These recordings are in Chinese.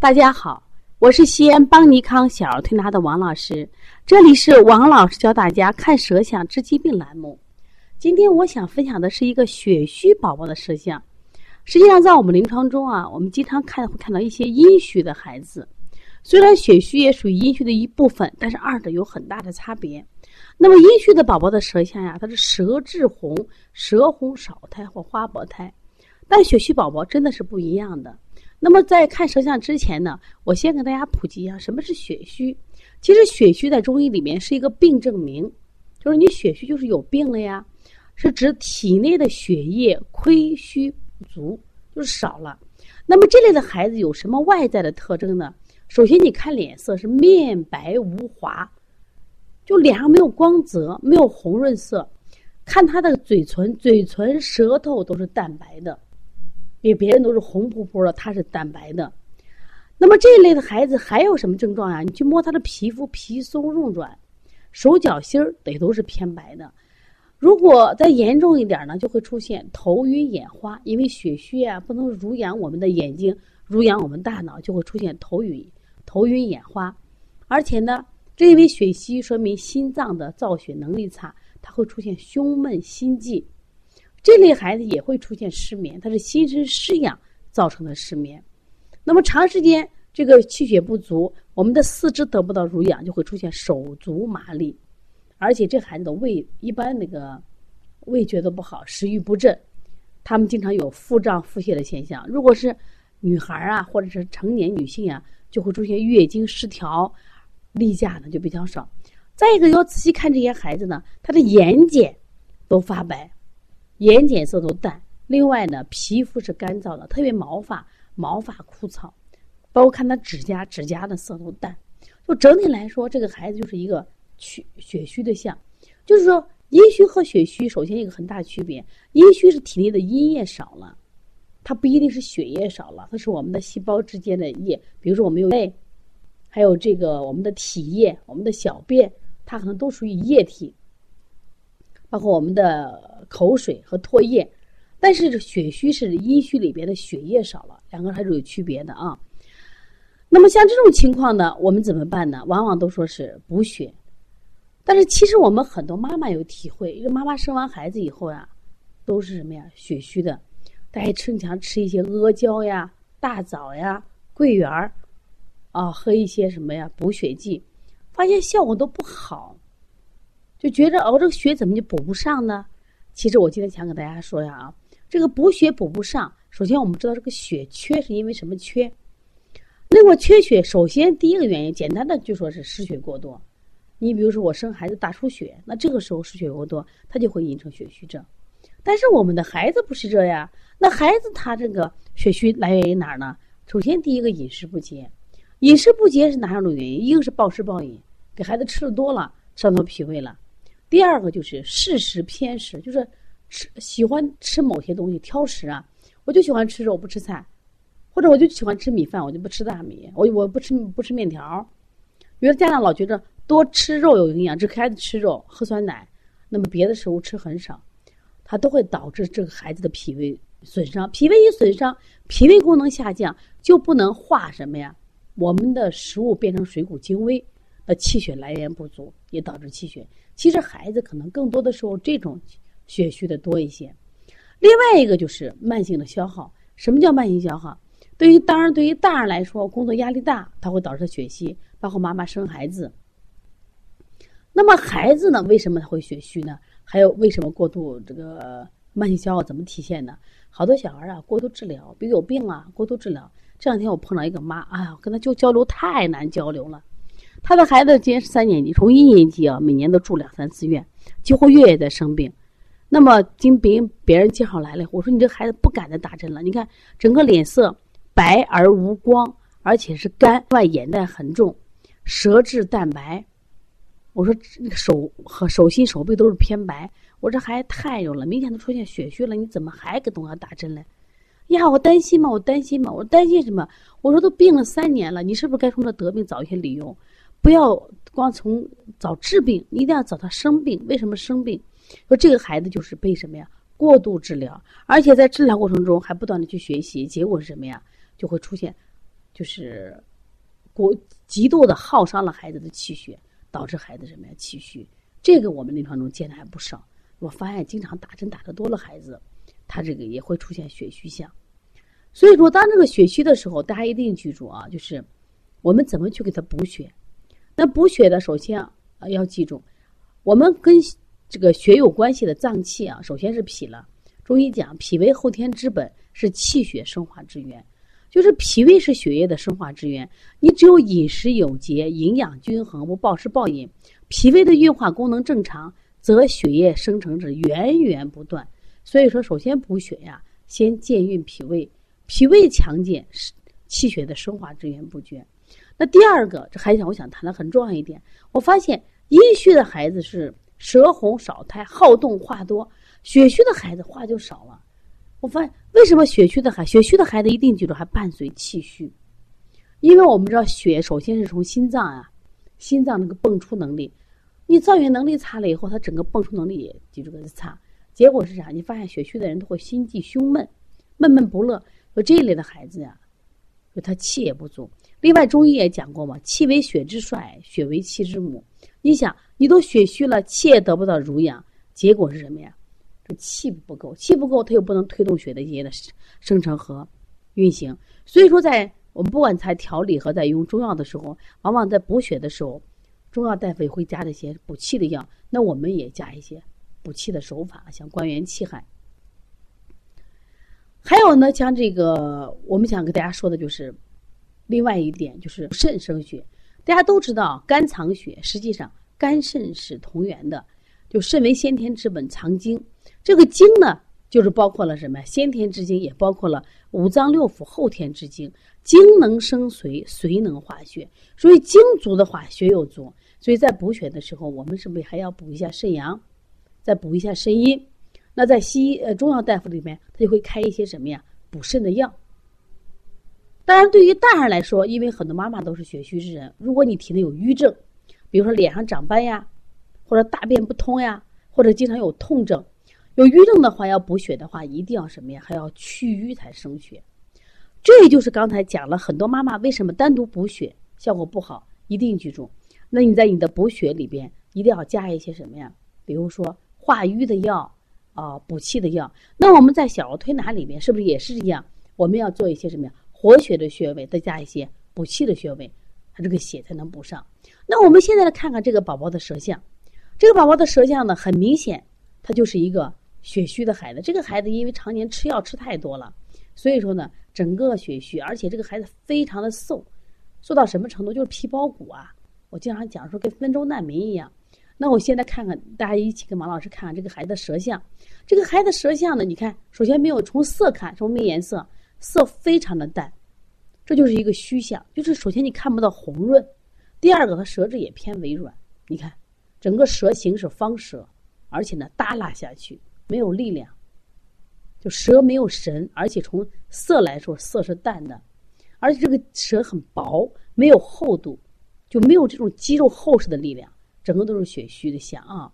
大家好，我是西安邦尼康小儿推拿的王老师，这里是王老师教大家看舌象治疾病栏目。今天我想分享的是一个血虚宝宝的舌象。实际上，在我们临床中啊，我们经常看会看到一些阴虚的孩子，虽然血虚也属于阴虚的一部分，但是二者有很大的差别。那么阴虚的宝宝的舌象呀，它是舌质红、舌红少苔或花薄苔，但血虚宝宝真的是不一样的。那么在看舌象之前呢，我先给大家普及一下什么是血虚。其实血虚在中医里面是一个病证明，就是你血虚就是有病了呀，是指体内的血液亏虚不足，就是少了。那么这类的孩子有什么外在的特征呢？首先你看脸色是面白无华。就脸上没有光泽，没有红润色，看他的嘴唇、嘴唇、舌头都是淡白的，比别人都是红扑扑的，他是淡白的。那么这一类的孩子还有什么症状啊？你去摸他的皮肤，皮松肉软，手脚心儿得都是偏白的。如果再严重一点呢，就会出现头晕眼花，因为血虚啊，不能濡养我们的眼睛，濡养我们大脑，就会出现头晕、头晕眼花，而且呢。这因为血虚，说明心脏的造血能力差，它会出现胸闷心悸。这类孩子也会出现失眠，他是心身失养造成的失眠。那么长时间这个气血不足，我们的四肢得不到濡养，就会出现手足麻利，而且这孩子的胃一般那个味觉都不好，食欲不振，他们经常有腹胀腹泻的现象。如果是女孩啊，或者是成年女性啊，就会出现月经失调。例假呢就比较少，再一个要仔细看这些孩子呢，他的眼睑都发白，眼睑色都淡。另外呢，皮肤是干燥的，特别毛发毛发枯燥，包括看他指甲指甲的色都淡。就整体来说，这个孩子就是一个血血虚的象。就是说，阴虚和血虚首先一个很大区别，阴虚是体内的阴液少了，它不一定是血液少了，它是我们的细胞之间的液，比如说我们有泪。还有这个我们的体液、我们的小便，它可能都属于液体，包括我们的口水和唾液。但是血虚是阴虚里边的血液少了，两个还是有区别的啊。那么像这种情况呢，我们怎么办呢？往往都说是补血，但是其实我们很多妈妈有体会，因为妈妈生完孩子以后呀，都是什么呀？血虚的，大家经常吃一些阿胶呀、大枣呀、桂圆儿。啊，喝一些什么呀补血剂，发现效果都不好，就觉着哦，这个血怎么就补不上呢？其实我今天想给大家说呀啊，这个补血补不上，首先我们知道这个血缺是因为什么缺？那么缺血，首先第一个原因，简单的就说是失血过多。你比如说我生孩子大出血，那这个时候失血过多，它就会引成血虚症。但是我们的孩子不是这样，那孩子他这个血虚来源于哪儿呢？首先第一个饮食不节。饮食不节是哪两种原因？一个是暴食暴饮，给孩子吃的多了，伤到脾胃了；第二个就是适食偏食，就是吃喜欢吃某些东西，挑食啊。我就喜欢吃肉，不吃菜，或者我就喜欢吃米饭，我就不吃大米，我我不吃不吃面条。有的家长老觉得多吃肉有营养，只给孩子吃肉、喝酸奶，那么别的食物吃很少，它都会导致这个孩子的脾胃损伤。脾胃一损伤，脾胃功能下降，就不能化什么呀？我们的食物变成水谷精微，那气血来源不足，也导致气血。其实孩子可能更多的时候这种血虚的多一些。另外一个就是慢性的消耗。什么叫慢性消耗？对于当然对于大人来说，工作压力大，它会导致血虚，包括妈妈生孩子。那么孩子呢？为什么会血虚呢？还有为什么过度这个慢性消耗怎么体现呢？好多小孩啊，过度治疗，比如有病啊，过度治疗。这两天我碰到一个妈，哎呀，跟他就交流太难交流了。他的孩子今年是三年级，从一年级啊，每年都住两三次院，几乎月月在生病。那么经别人别人介绍来了，我说你这孩子不敢再打针了。你看整个脸色白而无光，而且是干，外眼袋很重，舌质淡白。我说那个手和手心手背都是偏白。我这孩子太有了，明显都出现血虚了，你怎么还给东阳打针嘞？呀，我担心嘛，我担心嘛，我担心什么？我说都病了三年了，你是不是该从这得病找一些理由？不要光从找治病，你一定要找他生病。为什么生病？说这个孩子就是被什么呀？过度治疗，而且在治疗过程中还不断的去学习，结果是什么呀？就会出现，就是过极度的耗伤了孩子的气血，导致孩子什么呀气虚。这个我们临床中见的还不少。我发现经常打针打的多了，孩子他这个也会出现血虚象。所以说，当这个血虚的时候，大家一定记住啊，就是我们怎么去给他补血。那补血的，首先啊要记住，我们跟这个血有关系的脏器啊，首先是脾了。中医讲，脾为后天之本，是气血生化之源，就是脾胃是血液的生化之源。你只有饮食有节，营养均衡，不暴食暴饮，脾胃的运化功能正常，则血液生成是源源不断。所以说，首先补血呀，先健运脾胃，脾胃强健，是气血的生化之源不绝。那第二个，这还想我想谈的很重要一点，我发现阴虚的孩子是舌红少苔，好动话多；血虚的孩子话就少了。我发现为什么血虚的孩血虚的孩子一定记住还伴随气虚，因为我们知道血首先是从心脏啊，心脏那个泵出能力，你造血能力差了以后，它整个泵出能力也记住个差。结果是啥？你发现血虚的人都会心悸胸闷，闷闷不乐。就这一类的孩子呀，就他气也不足。另外，中医也讲过嘛，气为血之帅，血为气之母。你想，你都血虚了，气也得不到濡养，结果是什么呀？这气不够，气不够，它又不能推动血的液的生成和运行。所以说，在我们不管在调理和在用中药的时候，往往在补血的时候，中药大夫也会加这些补气的药。那我们也加一些。补气的手法，像关元气海。还有呢，像这个，我们想给大家说的就是，另外一点就是肾生血。大家都知道，肝藏血，实际上肝肾是同源的。就肾为先天之本，藏精。这个精呢，就是包括了什么？先天之精，也包括了五脏六腑后天之精。精能生髓，髓能化血。所以精足的话，血又足。所以在补血的时候，我们是不是还要补一下肾阳？再补一下肾阴，那在西医呃中药大夫里面，他就会开一些什么呀补肾的药。当然，对于大人来说，因为很多妈妈都是血虚之人，如果你体内有瘀症，比如说脸上长斑呀，或者大便不通呀，或者经常有痛症，有瘀症的话，要补血的话，一定要什么呀？还要去瘀才生血。这就是刚才讲了很多妈妈为什么单独补血效果不好，一定记住。那你在你的补血里边一定要加一些什么呀？比如说。化瘀的药啊，补气的药。那我们在小儿推拿里面是不是也是一样？我们要做一些什么呀？活血的穴位，再加一些补气的穴位，它这个血才能补上。那我们现在来看看这个宝宝的舌象。这个宝宝的舌象呢，很明显，他就是一个血虚的孩子。这个孩子因为常年吃药吃太多了，所以说呢，整个血虚，而且这个孩子非常的瘦，瘦到什么程度？就是皮包骨啊。我经常讲说，跟非洲难民一样。那我现在看看，大家一起跟王老师看看这个孩子的舌象。这个孩子舌象呢，你看，首先没有从色看，什么没颜色，色非常的淡，这就是一个虚象。就是首先你看不到红润，第二个他舌质也偏微软。你看，整个舌形是方舌，而且呢耷拉下去，没有力量，就舌没有神，而且从色来说，色是淡的，而且这个舌很薄，没有厚度，就没有这种肌肉厚实的力量。整个都是血虚的象啊，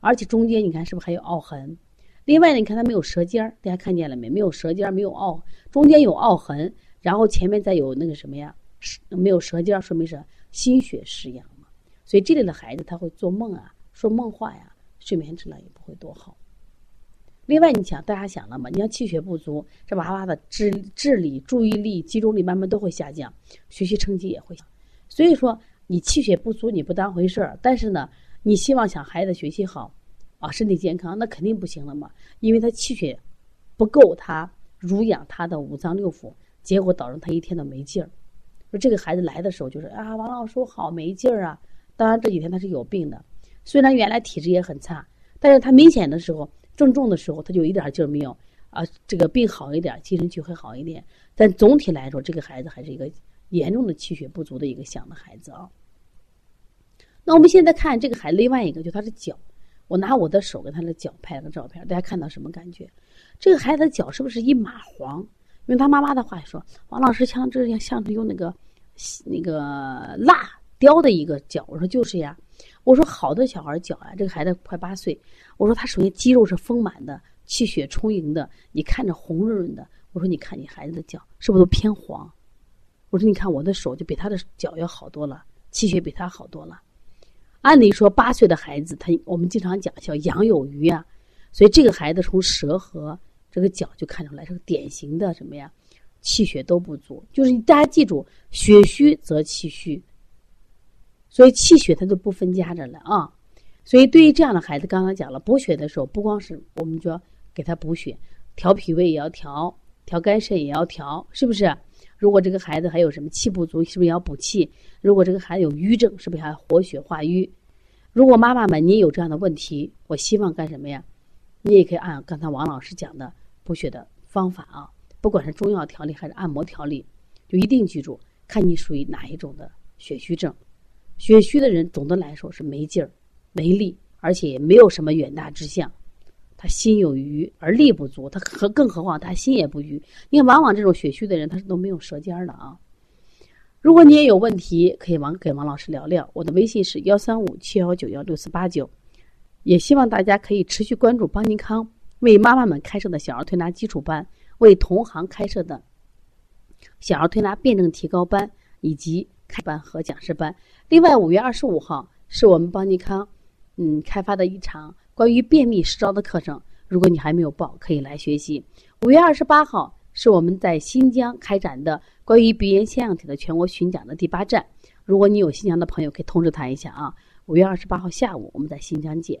而且中间你看是不是还有凹痕？另外呢，你看它没有舌尖儿，大家看见了没？没有舌尖儿，没有凹，中间有凹痕，然后前面再有那个什么呀？没有舌尖儿，说明是心血失养嘛。所以这类的孩子他会做梦啊，说梦话呀，睡眠质量也不会多好。另外，你想大家想了吗？你要气血不足，这娃娃的智智力、注意力、集中力慢慢都会下降，学习成绩也会。所以说。你气血不足，你不当回事儿，但是呢，你希望想孩子学习好，啊，身体健康，那肯定不行了嘛，因为他气血不够，他濡养他的五脏六腑，结果导致他一天都没劲儿。说这个孩子来的时候就是啊，王老师我好没劲儿啊。当然这几天他是有病的，虽然原来体质也很差，但是他明显的时候症重的时候他就一点劲儿没有啊。这个病好一点，精神就会好一点，但总体来说，这个孩子还是一个。严重的气血不足的一个想的孩子啊。那我们现在看这个孩子，另外一个就他的脚，我拿我的手跟他的脚拍了个照片，大家看到什么感觉？这个孩子的脚是不是一麻黄？用他妈妈的话说，王老师像这样像是用那个那个蜡雕的一个脚。我说就是呀。我说好的小孩脚啊，这个孩子快八岁。我说他首先肌肉是丰满的，气血充盈的，你看着红润润的。我说你看你孩子的脚是不是都偏黄？我说你看我的手就比他的脚要好多了，气血比他好多了。按理说八岁的孩子，他我们经常讲叫阳有余啊，所以这个孩子从舌和这个脚就看出来是个典型的什么呀？气血都不足。就是大家记住，血虚则气虚，所以气血它就不分家着了啊。所以对于这样的孩子，刚刚讲了补血的时候，不光是我们就要给他补血，调脾胃也要调，调肝肾也要调，是不是？如果这个孩子还有什么气不足，是不是要补气？如果这个孩子有瘀症，是不是还要活血化瘀？如果妈妈们你有这样的问题，我希望干什么呀？你也可以按刚才王老师讲的补血的方法啊，不管是中药调理还是按摩调理，就一定记住，看你属于哪一种的血虚症。血虚的人总的来说是没劲儿、没力，而且也没有什么远大志向。心有余而力不足，他何更何况他心也不余。你看，往往这种血虚的人，他是都没有舌尖的啊。如果你也有问题，可以王给王老师聊聊。我的微信是幺三五七幺九幺六四八九。也希望大家可以持续关注邦尼康为妈妈们开设的小儿推拿基础班，为同行开设的小儿推拿辩证提高班以及开班和讲师班。另外，五月二十五号是我们邦尼康嗯开发的一场。关于便秘实招的课程，如果你还没有报，可以来学习。五月二十八号是我们在新疆开展的关于鼻炎腺样体的全国巡讲的第八站。如果你有新疆的朋友，可以通知他一下啊。五月二十八号下午，我们在新疆见。